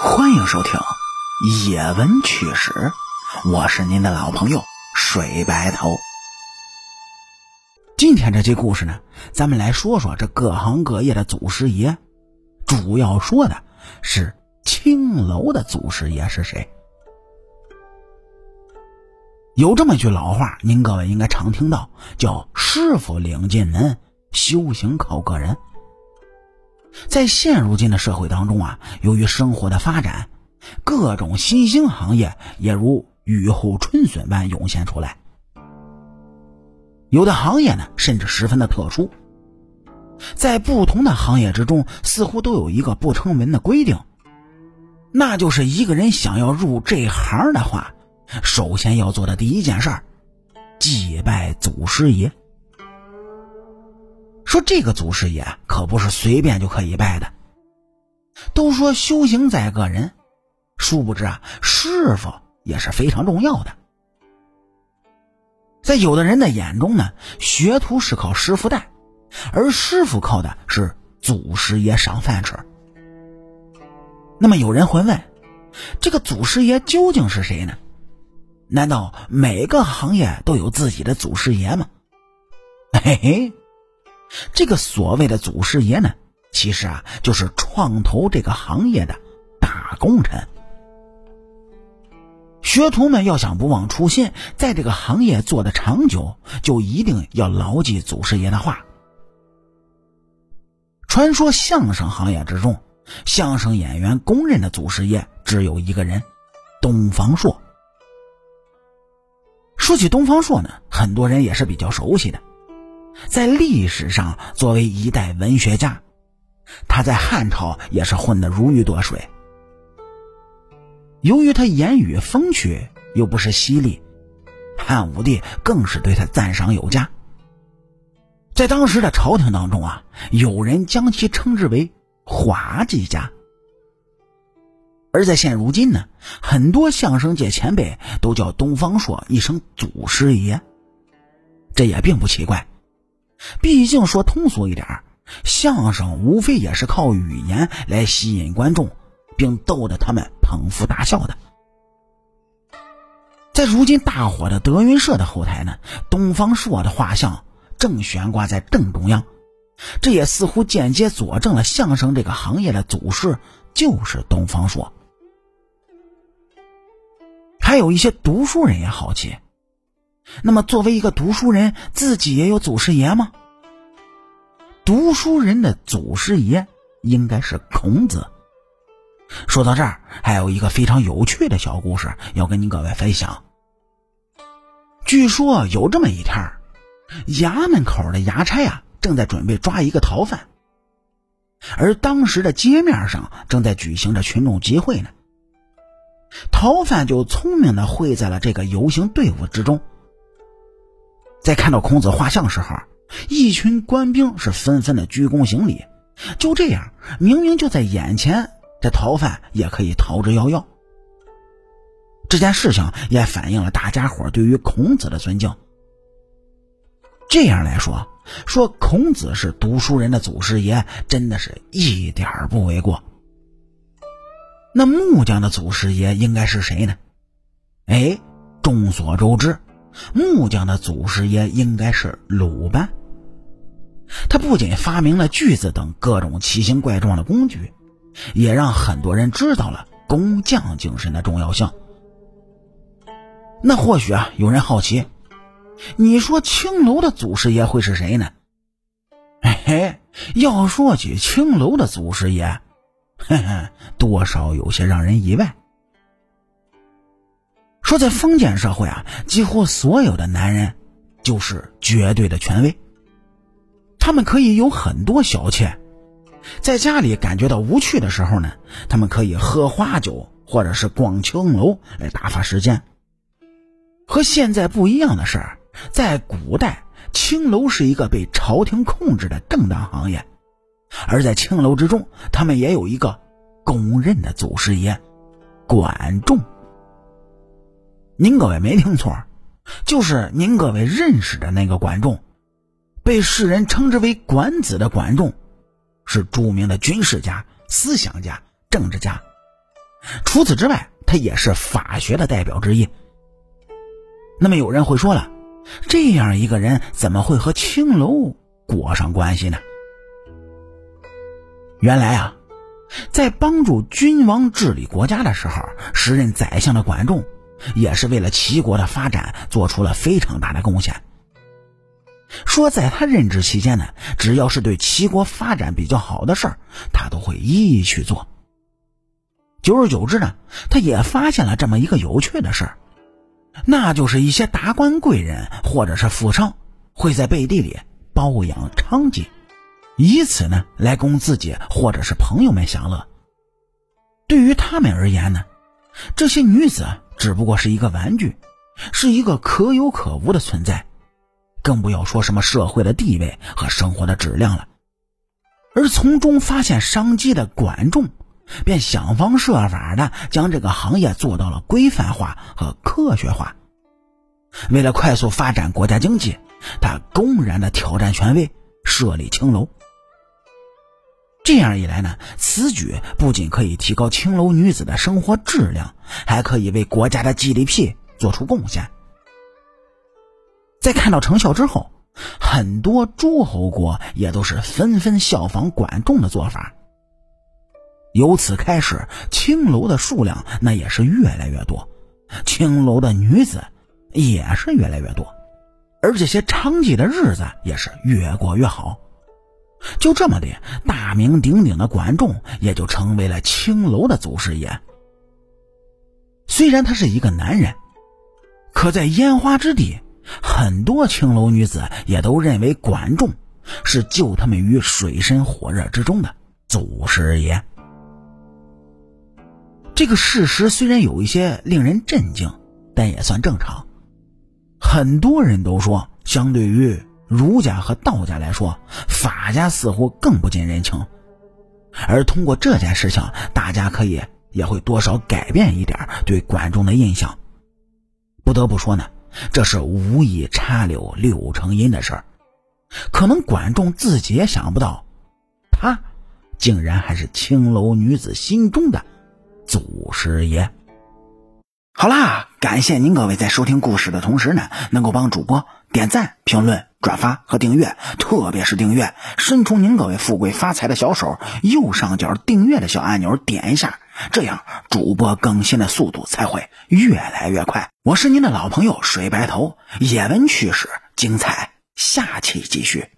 欢迎收听《野闻趣史》，我是您的老朋友水白头。今天这期故事呢，咱们来说说这各行各业的祖师爷，主要说的是青楼的祖师爷是谁。有这么一句老话，您各位应该常听到，叫“师傅领进门，修行靠个人”。在现如今的社会当中啊，由于生活的发展，各种新兴行业也如雨后春笋般涌现出来。有的行业呢，甚至十分的特殊，在不同的行业之中，似乎都有一个不成文的规定，那就是一个人想要入这行的话，首先要做的第一件事儿，祭拜祖师爷。说这个祖师爷可不是随便就可以拜的。都说修行在个人，殊不知啊，师傅也是非常重要的。在有的人的眼中呢，学徒是靠师傅带，而师傅靠的是祖师爷赏饭吃。那么有人会问，这个祖师爷究竟是谁呢？难道每个行业都有自己的祖师爷吗？嘿嘿。这个所谓的祖师爷呢，其实啊，就是创投这个行业的大功臣。学徒们要想不忘初心，在这个行业做的长久，就一定要牢记祖师爷的话。传说相声行业之中，相声演员公认的祖师爷只有一个人，东方朔。说起东方朔呢，很多人也是比较熟悉的。在历史上，作为一代文学家，他在汉朝也是混得如鱼得水。由于他言语风趣，又不失犀利，汉武帝更是对他赞赏有加。在当时的朝廷当中啊，有人将其称之为“滑稽家”。而在现如今呢，很多相声界前辈都叫东方朔一声“祖师爷”，这也并不奇怪。毕竟说通俗一点，相声无非也是靠语言来吸引观众，并逗得他们捧腹大笑的。在如今大火的德云社的后台呢，东方朔的画像正悬挂在正中央，这也似乎间接佐证了相声这个行业的祖师就是东方朔。还有一些读书人也好奇。那么，作为一个读书人，自己也有祖师爷吗？读书人的祖师爷应该是孔子。说到这儿，还有一个非常有趣的小故事要跟您各位分享。据说有这么一天，衙门口的衙差啊正在准备抓一个逃犯，而当时的街面上正在举行着群众集会呢。逃犯就聪明的会在了这个游行队伍之中。在看到孔子画像时候，一群官兵是纷纷的鞠躬行礼。就这样，明明就在眼前，这逃犯也可以逃之夭夭。这件事情也反映了大家伙对于孔子的尊敬。这样来说，说孔子是读书人的祖师爷，真的是一点不为过。那木匠的祖师爷应该是谁呢？哎，众所周知。木匠的祖师爷应该是鲁班。他不仅发明了锯子等各种奇形怪状的工具，也让很多人知道了工匠精神的重要性。那或许啊，有人好奇，你说青楼的祖师爷会是谁呢？嘿嘿，要说起青楼的祖师爷，嘿 嘿，多少有些让人意外。说在封建社会啊，几乎所有的男人就是绝对的权威。他们可以有很多小妾，在家里感觉到无趣的时候呢，他们可以喝花酒或者是逛青楼来打发时间。和现在不一样的是，在古代，青楼是一个被朝廷控制的正当行业，而在青楼之中，他们也有一个公认的祖师爷——管仲。您各位没听错，就是您各位认识的那个管仲，被世人称之为“管子”的管仲，是著名的军事家、思想家、政治家，除此之外，他也是法学的代表之一。那么有人会说了，这样一个人怎么会和青楼裹上关系呢？原来啊，在帮助君王治理国家的时候，时任宰相的管仲，也是为了齐国的发展做出了非常大的贡献。说在他任职期间呢，只要是对齐国发展比较好的事儿，他都会一一去做。久而久之呢，他也发现了这么一个有趣的事儿，那就是一些达官贵人或者是富商会在背地里包养娼妓，以此呢来供自己或者是朋友们享乐。对于他们而言呢，这些女子只不过是一个玩具，是一个可有可无的存在。更不要说什么社会的地位和生活的质量了，而从中发现商机的管仲，便想方设法的将这个行业做到了规范化和科学化。为了快速发展国家经济，他公然的挑战权威，设立青楼。这样一来呢，此举不仅可以提高青楼女子的生活质量，还可以为国家的 GDP 做出贡献。在看到成效之后，很多诸侯国也都是纷纷效仿管仲的做法。由此开始，青楼的数量那也是越来越多，青楼的女子也是越来越多，而这些娼妓的日子也是越过越好。就这么的，大名鼎鼎的管仲也就成为了青楼的祖师爷。虽然他是一个男人，可在烟花之地。很多青楼女子也都认为管仲是救他们于水深火热之中的祖师爷。这个事实虽然有一些令人震惊，但也算正常。很多人都说，相对于儒家和道家来说，法家似乎更不近人情。而通过这件事情，大家可以也会多少改变一点对管仲的印象。不得不说呢。这是无意插柳柳成荫的事儿，可能管仲自己也想不到，他竟然还是青楼女子心中的祖师爷。好啦，感谢您各位在收听故事的同时呢，能够帮主播点赞、评论、转发和订阅，特别是订阅，伸出您各位富贵发财的小手，右上角订阅的小按钮点一下。这样，主播更新的速度才会越来越快。我是您的老朋友水白头，野闻趣事精彩，下期继续。